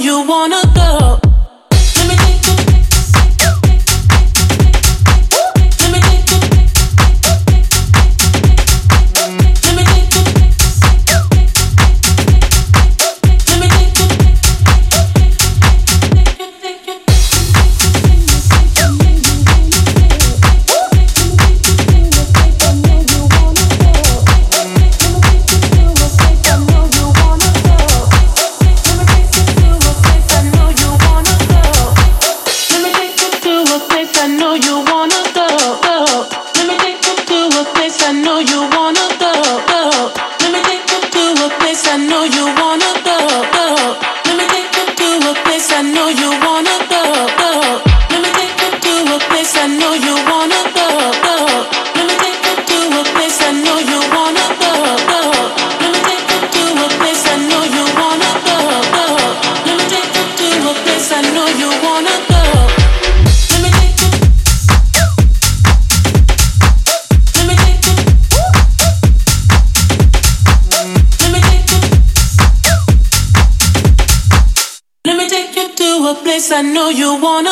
you wanna you wanna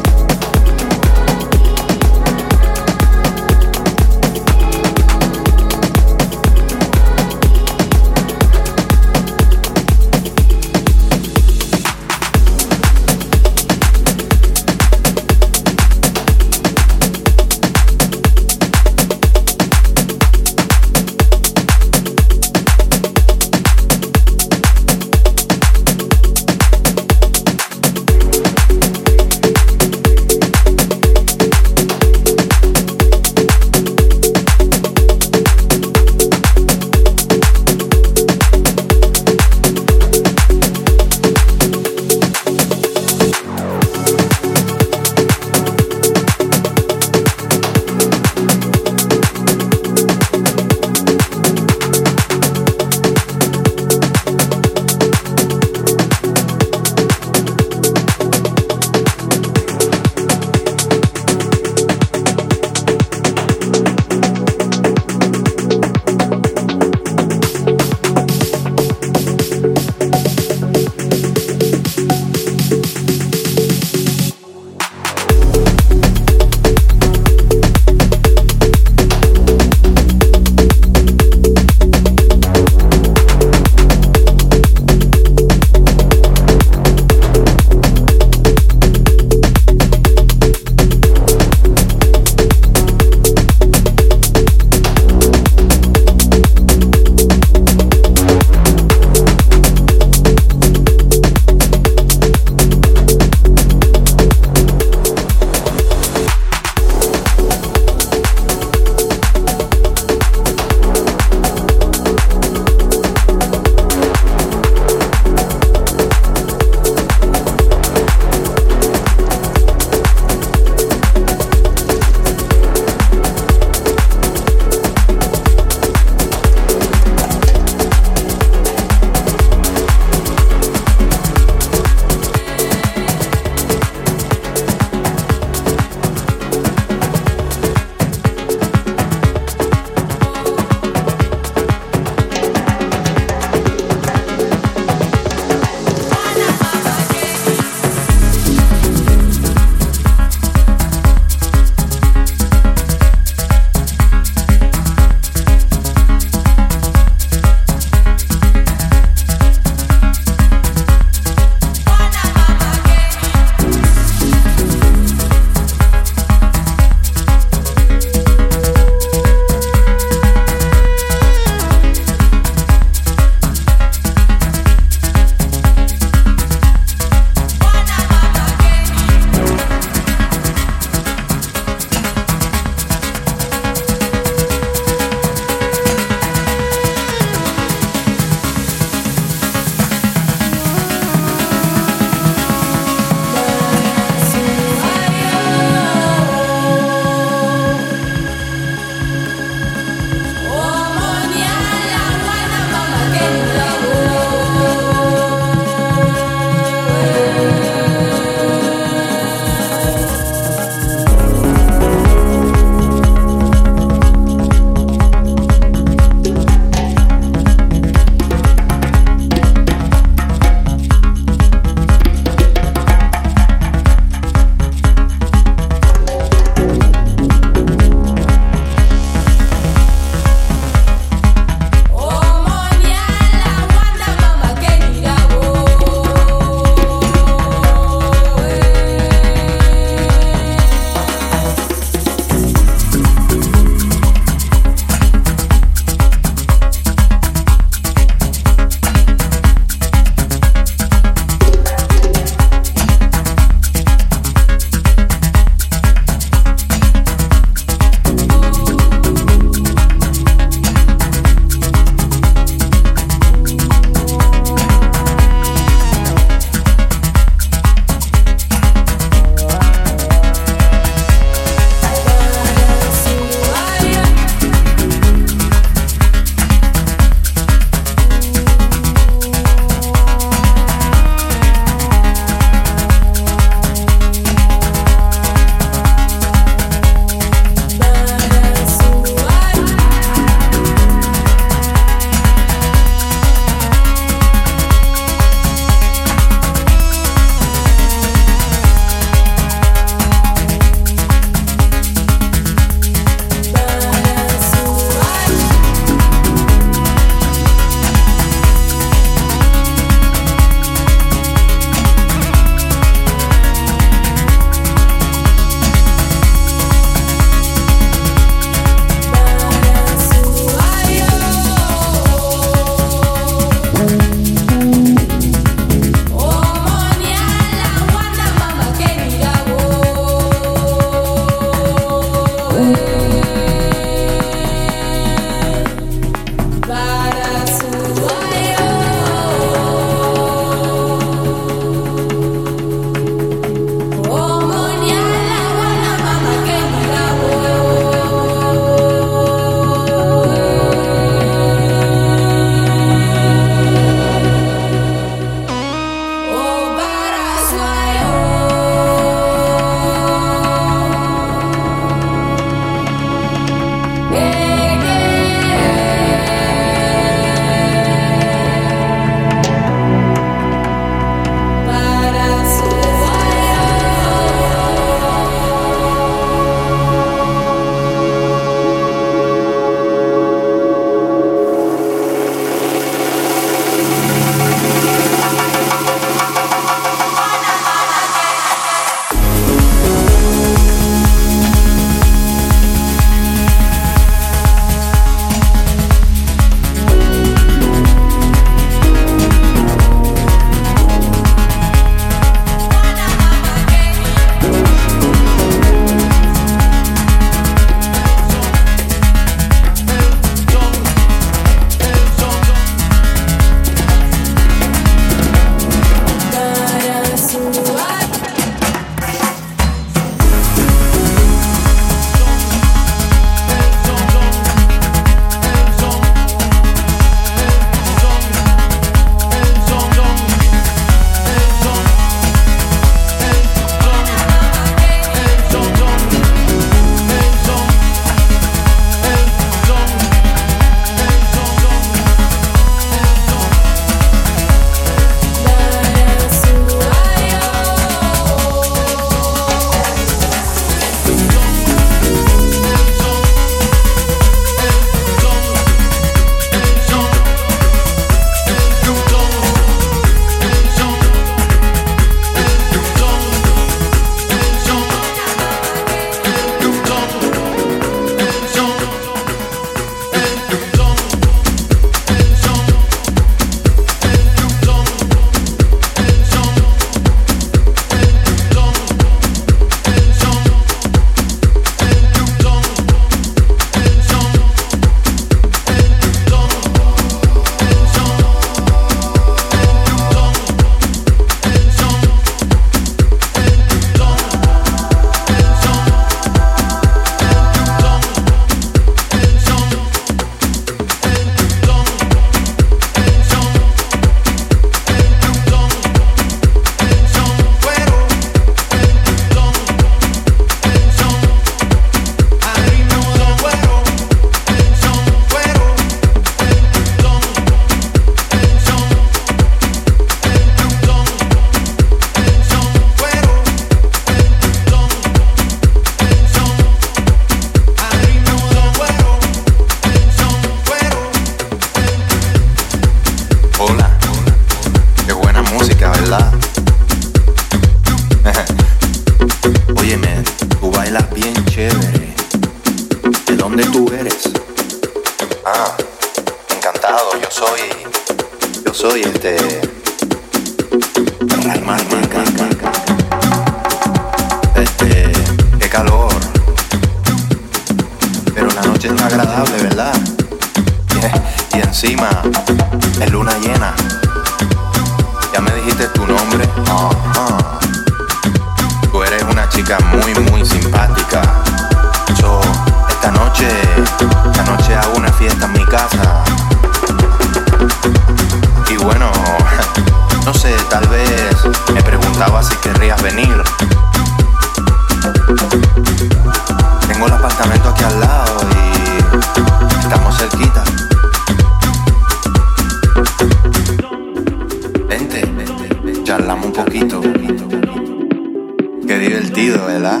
divertido, ¿verdad?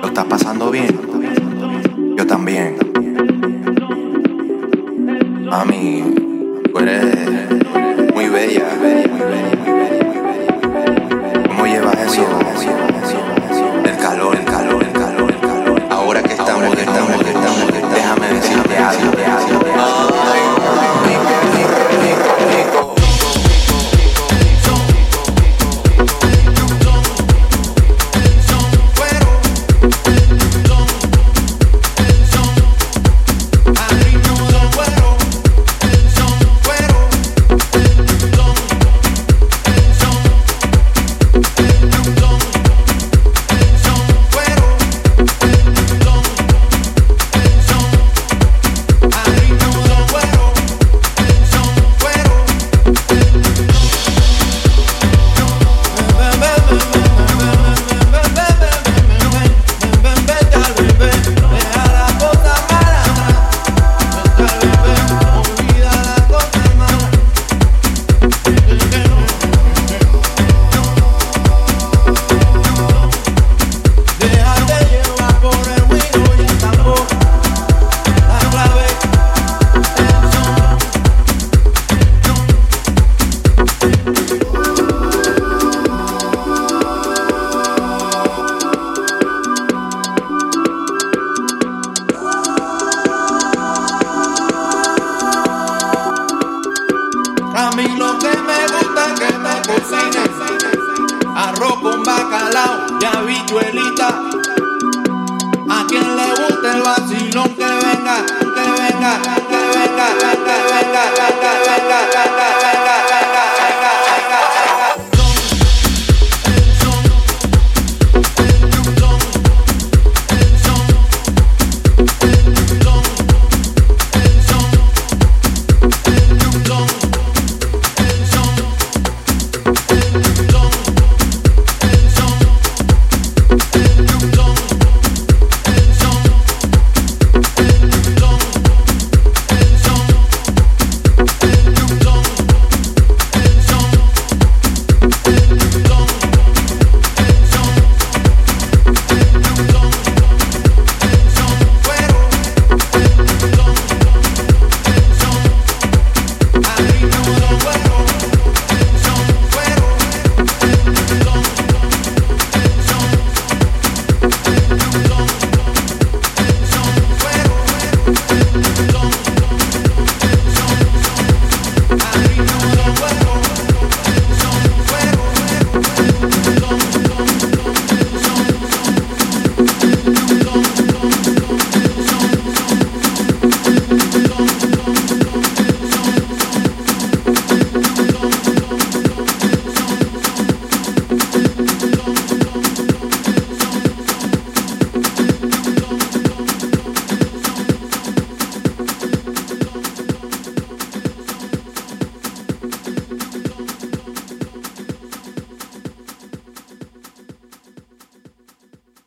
¿Lo estás pasando bien?